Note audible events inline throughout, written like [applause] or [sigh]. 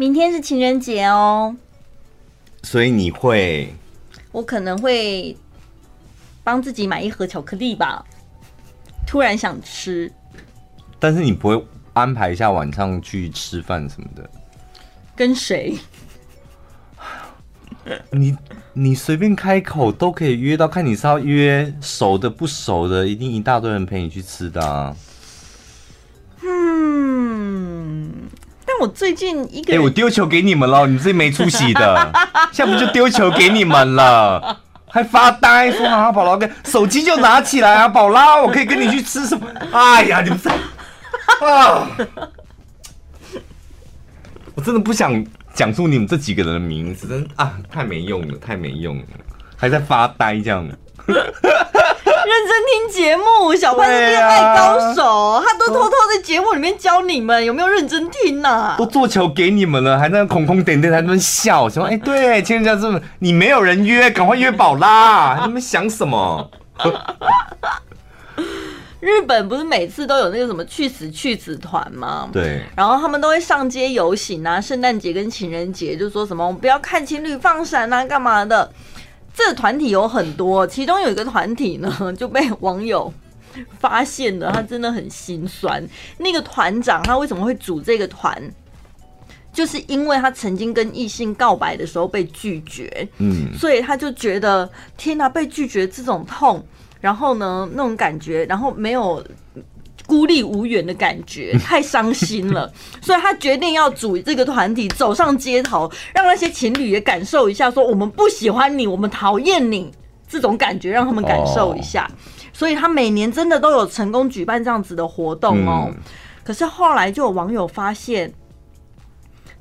明天是情人节哦，所以你会，我可能会帮自己买一盒巧克力吧。突然想吃，但是你不会安排一下晚上去吃饭什么的？跟谁？你你随便开口都可以约到，看你是要约熟的不熟的，一定一大堆人陪你去吃的啊。我最近一个，哎、欸，我丢球给你们了，你们自己没出息的，[laughs] 现在不就丢球给你们了，还发呆说啊，宝拉跟，手机就拿起来啊，宝拉，我可以跟你去吃什么？哎呀，你们是 [laughs] 啊，我真的不想。讲出你们这几个人的名字，真啊，太没用了，太没用了，还在发呆这样。[laughs] 认真听节目，小潘是恋爱高手，节目里面教你们，有没有认真听呢、啊？都做球给你们了，还在那空空点点，还在那笑，什么？哎，对，情人节这么，你没有人约，赶快约宝拉，[laughs] 你们想什么？日本不是每次都有那个什么去死去死团吗？对，然后他们都会上街游行啊，圣诞节跟情人节就说什么我们不要看情侣放闪啊，干嘛的？这个团体有很多，其中有一个团体呢就被网友发现的，他真的很心酸。那个团长他为什么会组这个团？就是因为他曾经跟异性告白的时候被拒绝，嗯，所以他就觉得天哪，被拒绝这种痛。然后呢，那种感觉，然后没有孤立无援的感觉，[laughs] 太伤心了，所以他决定要组这个团体，走上街头，让那些情侣也感受一下，说我们不喜欢你，我们讨厌你这种感觉，让他们感受一下。所以他每年真的都有成功举办这样子的活动哦。可是后来就有网友发现，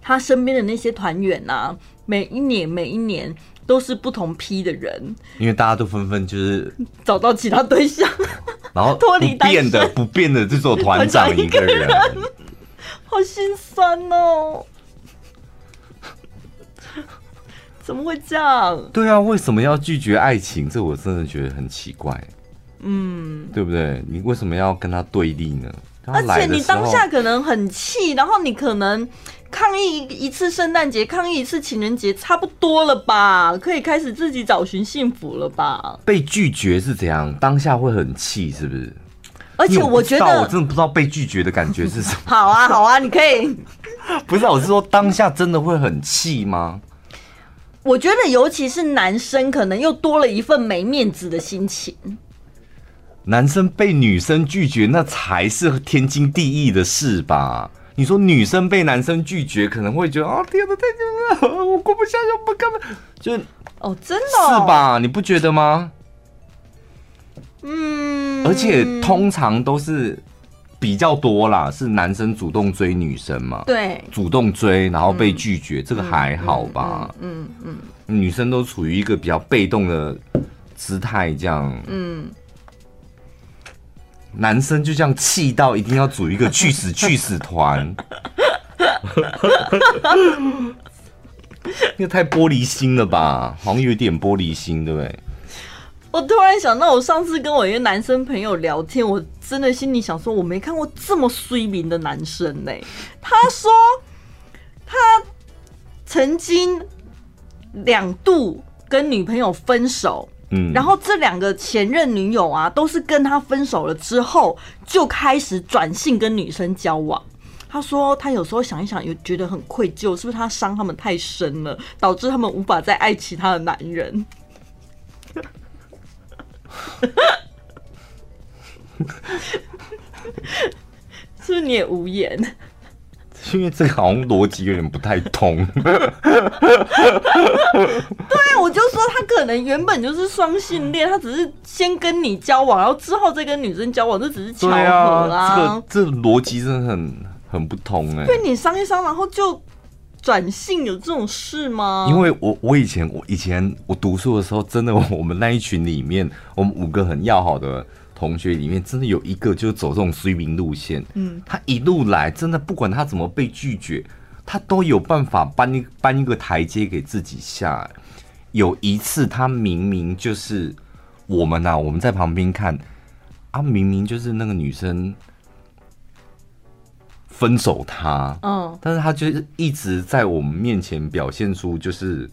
他身边的那些团员呐，每一年每一年。都是不同批的人，因为大家都纷纷就是找到其他对象，[laughs] 然后 [laughs] 脱离不变的不变的这座团长一个人，[laughs] 好心酸哦！怎么会这样？对啊，为什么要拒绝爱情？这我真的觉得很奇怪。嗯，对不对？你为什么要跟他对立呢？而且你当下可能很气，然后你可能。抗议一次圣诞节，抗议一次情人节，差不多了吧？可以开始自己找寻幸福了吧？被拒绝是怎样？当下会很气，是不是？而且我觉得我，我真的不知道被拒绝的感觉是什么。[laughs] 好啊，好啊，你可以。[laughs] 不是，我是说当下真的会很气吗？我觉得，尤其是男生，可能又多了一份没面子的心情。男生被女生拒绝，那才是天经地义的事吧？你说女生被男生拒绝，可能会觉得啊，天哪，太我过不下去，我不干嘛？就哦，真的、哦、是吧？你不觉得吗？嗯，而且通常都是比较多啦，是男生主动追女生嘛？对，主动追然后被拒绝，嗯、这个还好吧？嗯嗯，嗯，嗯，女生都处于一个比较被动的姿态，这样，嗯。男生就这样气到一定要组一个去死去死团，[laughs] 那太玻璃心了吧？好像有点玻璃心，对不对？我突然想到，我上次跟我一个男生朋友聊天，我真的心里想说，我没看过这么衰名的男生呢。他说他曾经两度跟女朋友分手。嗯，然后这两个前任女友啊，都是跟他分手了之后，就开始转性跟女生交往。他说他有时候想一想，又觉得很愧疚，是不是他伤他们太深了，导致他们无法再爱其他的男人？[laughs] 是不是你也无言？因为这个好像逻辑有点不太通。[laughs] 对，我就说他可能原本就是双性恋，他只是先跟你交往，然后之后再跟女生交往，这只是巧合啊。啊这个这逻辑真的很很不通哎、欸。对，你伤一伤，然后就转性，有这种事吗？因为我我以前我以前我读书的时候，真的我们那一群里面，我们五个很要好的。同学里面真的有一个就走这种衰名路线，嗯，他一路来真的不管他怎么被拒绝，他都有办法搬一搬一个台阶给自己下。有一次他明明就是我们呐、啊，我们在旁边看啊，明明就是那个女生分手他，嗯，但是他就是一直在我们面前表现出就是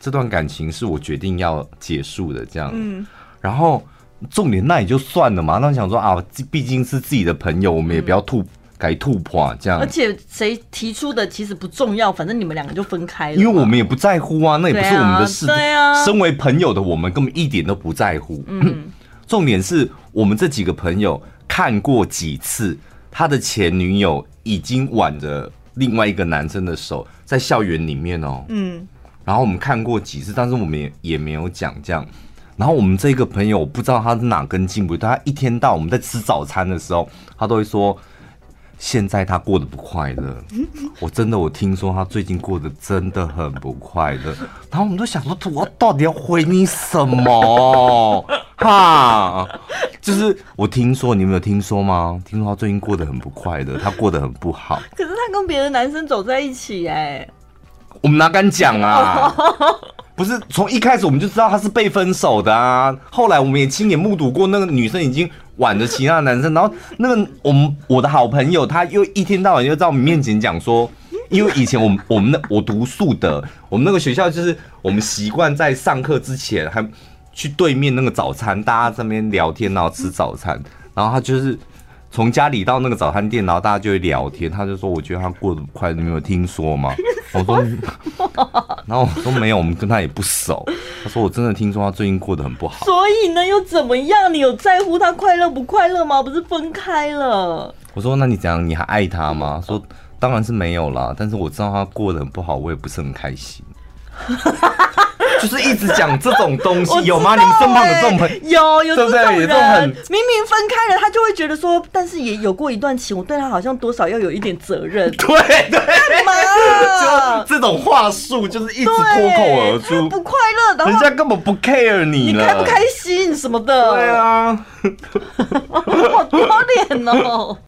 这段感情是我决定要结束的这样，嗯，然后重点那也就算了嘛，那想说啊，毕竟是自己的朋友，我们也不要吐。改吐破这样，而且谁提出的其实不重要，反正你们两个就分开了。因为我们也不在乎啊，那也不是我们的事。对啊，身为朋友的我们根本一点都不在乎。嗯，[clears throat] 重点是我们这几个朋友看过几次他的前女友已经挽着另外一个男生的手在校园里面哦。嗯，然后我们看过几次，但是我们也也没有讲这样。然后我们这个朋友我不知道他是哪根筋不对，他一天到晚我们在吃早餐的时候，他都会说。现在他过得不快乐，[laughs] 我真的我听说他最近过得真的很不快乐，然后我们都想说，我到底要回你什么？[laughs] 哈，就是我听说，你们有听说吗？听说他最近过得很不快乐，他过得很不好。可是他跟别的男生走在一起，哎，我们哪敢讲啊？不是从一开始我们就知道他是被分手的啊，后来我们也亲眼目睹过那个女生已经挽着其他的男生，然后那个我们我的好朋友他又一天到晚就在我们面前讲说，因为以前我们我们那我读宿的我们那个学校就是我们习惯在上课之前还去对面那个早餐，大家在那边聊天，然后吃早餐，然后他就是。从家里到那个早餐店，然后大家就会聊天。他就说：“我觉得他过得不快，你没有听说吗？” [laughs] 我说：“ [laughs] 然后我说没有，我们跟他也不熟。”他说：“我真的听说他最近过得很不好。”所以呢，又怎么样？你有在乎他快乐不快乐吗？不是分开了？我说：“那你怎样？你还爱他吗？”说：“当然是没有啦，但是我知道他过得很不好，我也不是很开心。[laughs] ” [laughs] 就是一直讲这种东西，有吗？你们身旁有这种朋友？有有，对不对？有这种很明明分开了，他就会觉得说，但是也有过一段情，我对他好像多少要有一点责任。[laughs] 对对，干嘛？[laughs] 就这种话术就是一直脱口而出，不快乐，人家根本不 care 你了，你开不开心什么的？对啊，好丢脸哦。